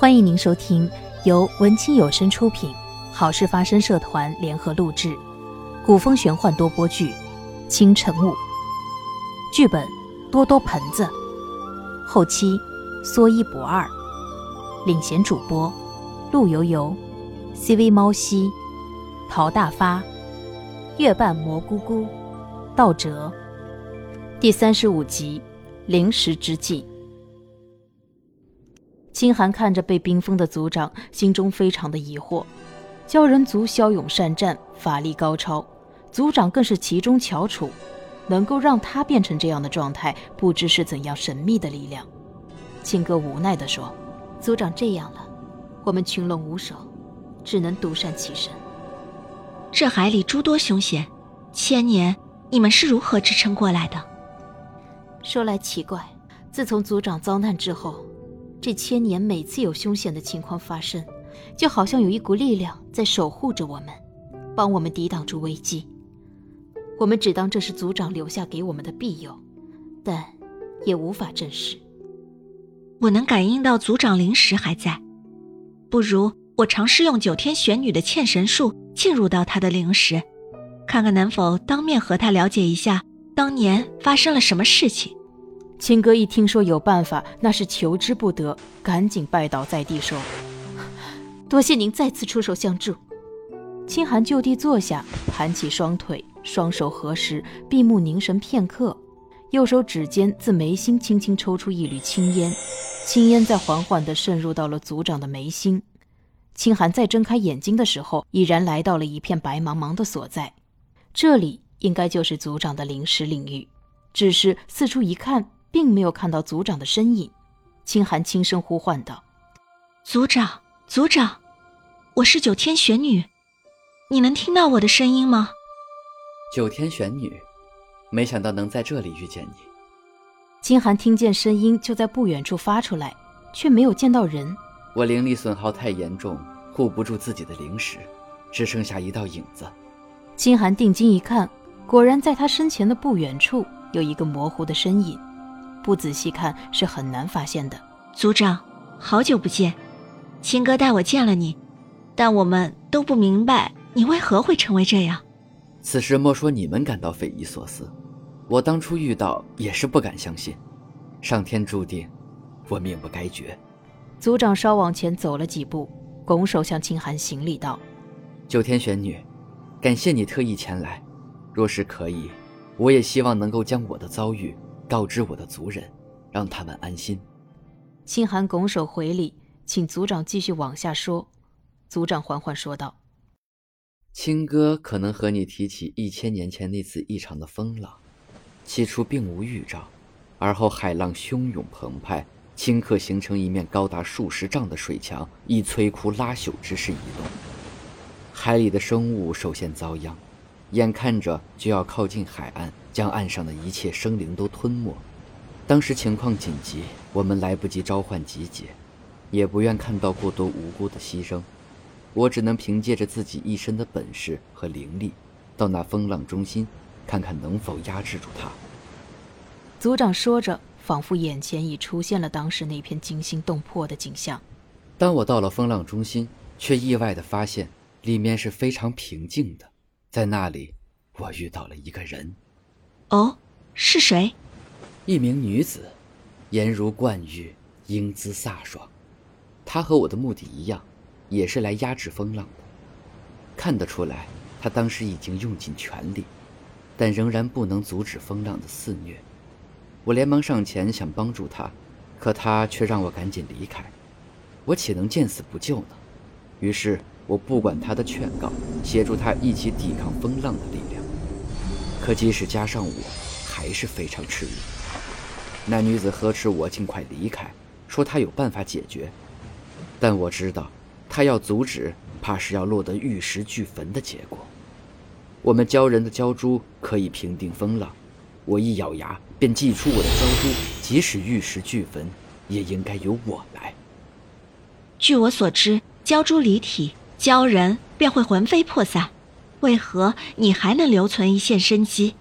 欢迎您收听由文清有声出品、好事发生社团联合录制、古风玄幻多播剧《清晨雾》，剧本多多盆子，后期说一不二，领衔主播陆游游、CV 猫西、陶大发、月半蘑菇菇、道哲。第三十五集，临时之计。清寒看着被冰封的族长，心中非常的疑惑。鲛人族骁勇善战，法力高超，族长更是其中翘楚，能够让他变成这样的状态，不知是怎样神秘的力量。青哥无奈地说：“族长这样了，我们群龙无首，只能独善其身。这海里诸多凶险，千年你们是如何支撑过来的？”说来奇怪，自从族长遭难之后。这千年，每次有凶险的情况发生，就好像有一股力量在守护着我们，帮我们抵挡住危机。我们只当这是族长留下给我们的庇佑，但也无法证实。我能感应到族长灵石还在，不如我尝试用九天玄女的嵌神术进入到他的灵石，看看能否当面和他了解一下当年发生了什么事情。青哥一听说有办法，那是求之不得，赶紧拜倒在地说：“ 多谢您再次出手相助。”清寒就地坐下，盘起双腿，双手合十，闭目凝神片刻，右手指尖自眉心轻轻抽出一缕青烟，青烟在缓缓地渗入到了族长的眉心。清寒再睁开眼睛的时候，已然来到了一片白茫茫的所在，这里应该就是族长的灵石领域，只是四处一看。并没有看到族长的身影，清寒轻声呼唤道：“族长，族长，我是九天玄女，你能听到我的声音吗？”九天玄女，没想到能在这里遇见你。清寒听见声音就在不远处发出来，却没有见到人。我灵力损耗太严重，护不住自己的灵石，只剩下一道影子。清寒定睛一看，果然在他身前的不远处有一个模糊的身影。不仔细看是很难发现的。族长，好久不见，青哥带我见了你，但我们都不明白你为何会成为这样。此事莫说你们感到匪夷所思，我当初遇到也是不敢相信。上天注定，我命不该绝。族长稍往前走了几步，拱手向清寒行礼道：“九天玄女，感谢你特意前来。若是可以，我也希望能够将我的遭遇。”告知我的族人，让他们安心。清寒拱手回礼，请族长继续往下说。族长缓缓说道：“青哥可能和你提起一千年前那次异常的风浪，起初并无预兆，而后海浪汹涌澎湃，顷刻形成一面高达数十丈的水墙，以摧枯拉朽之势移动。海里的生物首先遭殃，眼看着就要靠近海岸。”将岸上的一切生灵都吞没。当时情况紧急，我们来不及召唤集结，也不愿看到过多无辜的牺牲。我只能凭借着自己一身的本事和灵力，到那风浪中心，看看能否压制住它。族长说着，仿佛眼前已出现了当时那片惊心动魄的景象。当我到了风浪中心，却意外地发现里面是非常平静的。在那里，我遇到了一个人。哦，是谁？一名女子，颜如冠玉，英姿飒爽。她和我的目的一样，也是来压制风浪的。看得出来，她当时已经用尽全力，但仍然不能阻止风浪的肆虐。我连忙上前想帮助她，可她却让我赶紧离开。我岂能见死不救呢？于是我不管她的劝告，协助她一起抵抗风浪的力量。可即使加上我，还是非常吃力。那女子呵斥我尽快离开，说她有办法解决。但我知道，她要阻止，怕是要落得玉石俱焚的结果。我们鲛人的鲛珠可以平定风浪，我一咬牙便祭出我的鲛珠，即使玉石俱焚，也应该由我来。据我所知，鲛珠离体，鲛人便会魂飞魄散。为何你还能留存一线生机？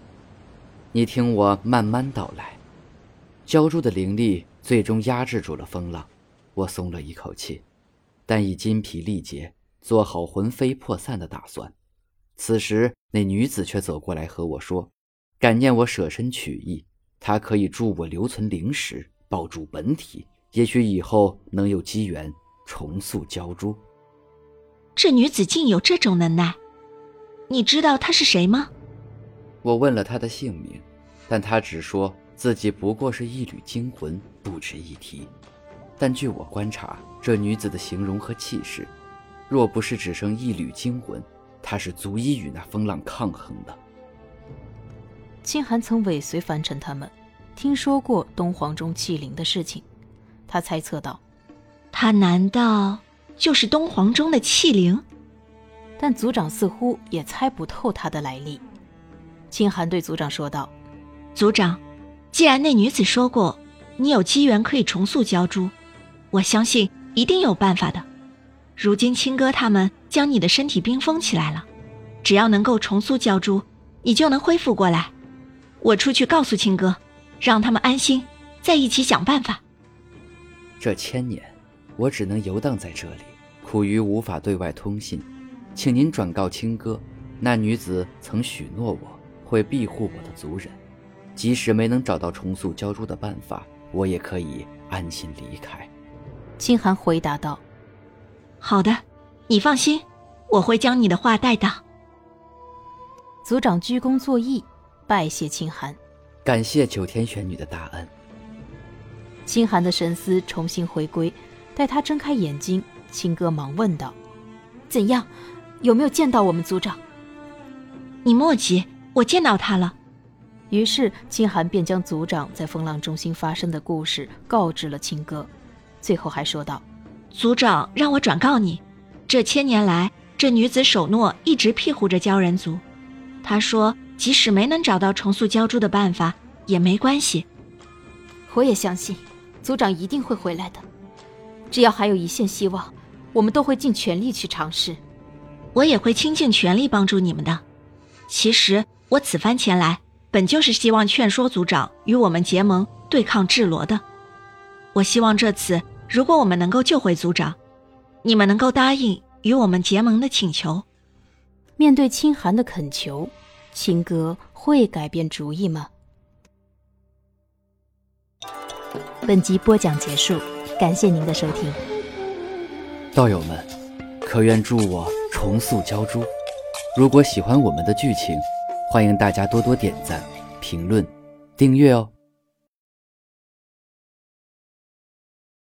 你听我慢慢道来。鲛珠的灵力最终压制住了风浪，我松了一口气，但已筋疲力竭，做好魂飞魄散的打算。此时，那女子却走过来和我说：“感念我舍身取义，她可以助我留存灵石，保住本体，也许以后能有机缘重塑鲛珠。”这女子竟有这种能耐，你知道她是谁吗？我问了她的姓名，但她只说自己不过是一缕精魂，不值一提。但据我观察，这女子的形容和气势，若不是只剩一缕精魂，她是足以与那风浪抗衡的。清寒曾尾随凡尘他们，听说过东皇钟弃灵的事情，他猜测道：“他难道就是东皇钟的器灵？”但族长似乎也猜不透他的来历。清寒对族长说道：“族长，既然那女子说过你有机缘可以重塑鲛珠。”我相信一定有办法的。如今青哥他们将你的身体冰封起来了，只要能够重塑鲛珠，你就能恢复过来。我出去告诉青哥，让他们安心，再一起想办法。这千年，我只能游荡在这里，苦于无法对外通信，请您转告青哥，那女子曾许诺我会庇护我的族人，即使没能找到重塑鲛珠的办法，我也可以安心离开。清寒回答道：“好的，你放心，我会将你的话带到。”族长鞠躬作揖，拜谢清寒，感谢九天玄女的大恩。清寒的神思重新回归，待他睁开眼睛，青哥忙问道：“怎样？有没有见到我们族长？”你莫急，我见到他了。于是清寒便将族长在风浪中心发生的故事告知了青哥。最后还说道：“族长让我转告你，这千年来，这女子守诺，一直庇护着鲛人族。她说，即使没能找到重塑鲛珠的办法，也没关系。我也相信，族长一定会回来的。只要还有一线希望，我们都会尽全力去尝试。我也会倾尽全力帮助你们的。其实，我此番前来，本就是希望劝说族长与我们结盟，对抗智罗的。我希望这次。”如果我们能够救回族长，你们能够答应与我们结盟的请求？面对清寒的恳求，青哥会改变主意吗？本集播讲结束，感谢您的收听。道友们，可愿助我重塑鲛珠？如果喜欢我们的剧情，欢迎大家多多点赞、评论、订阅哦。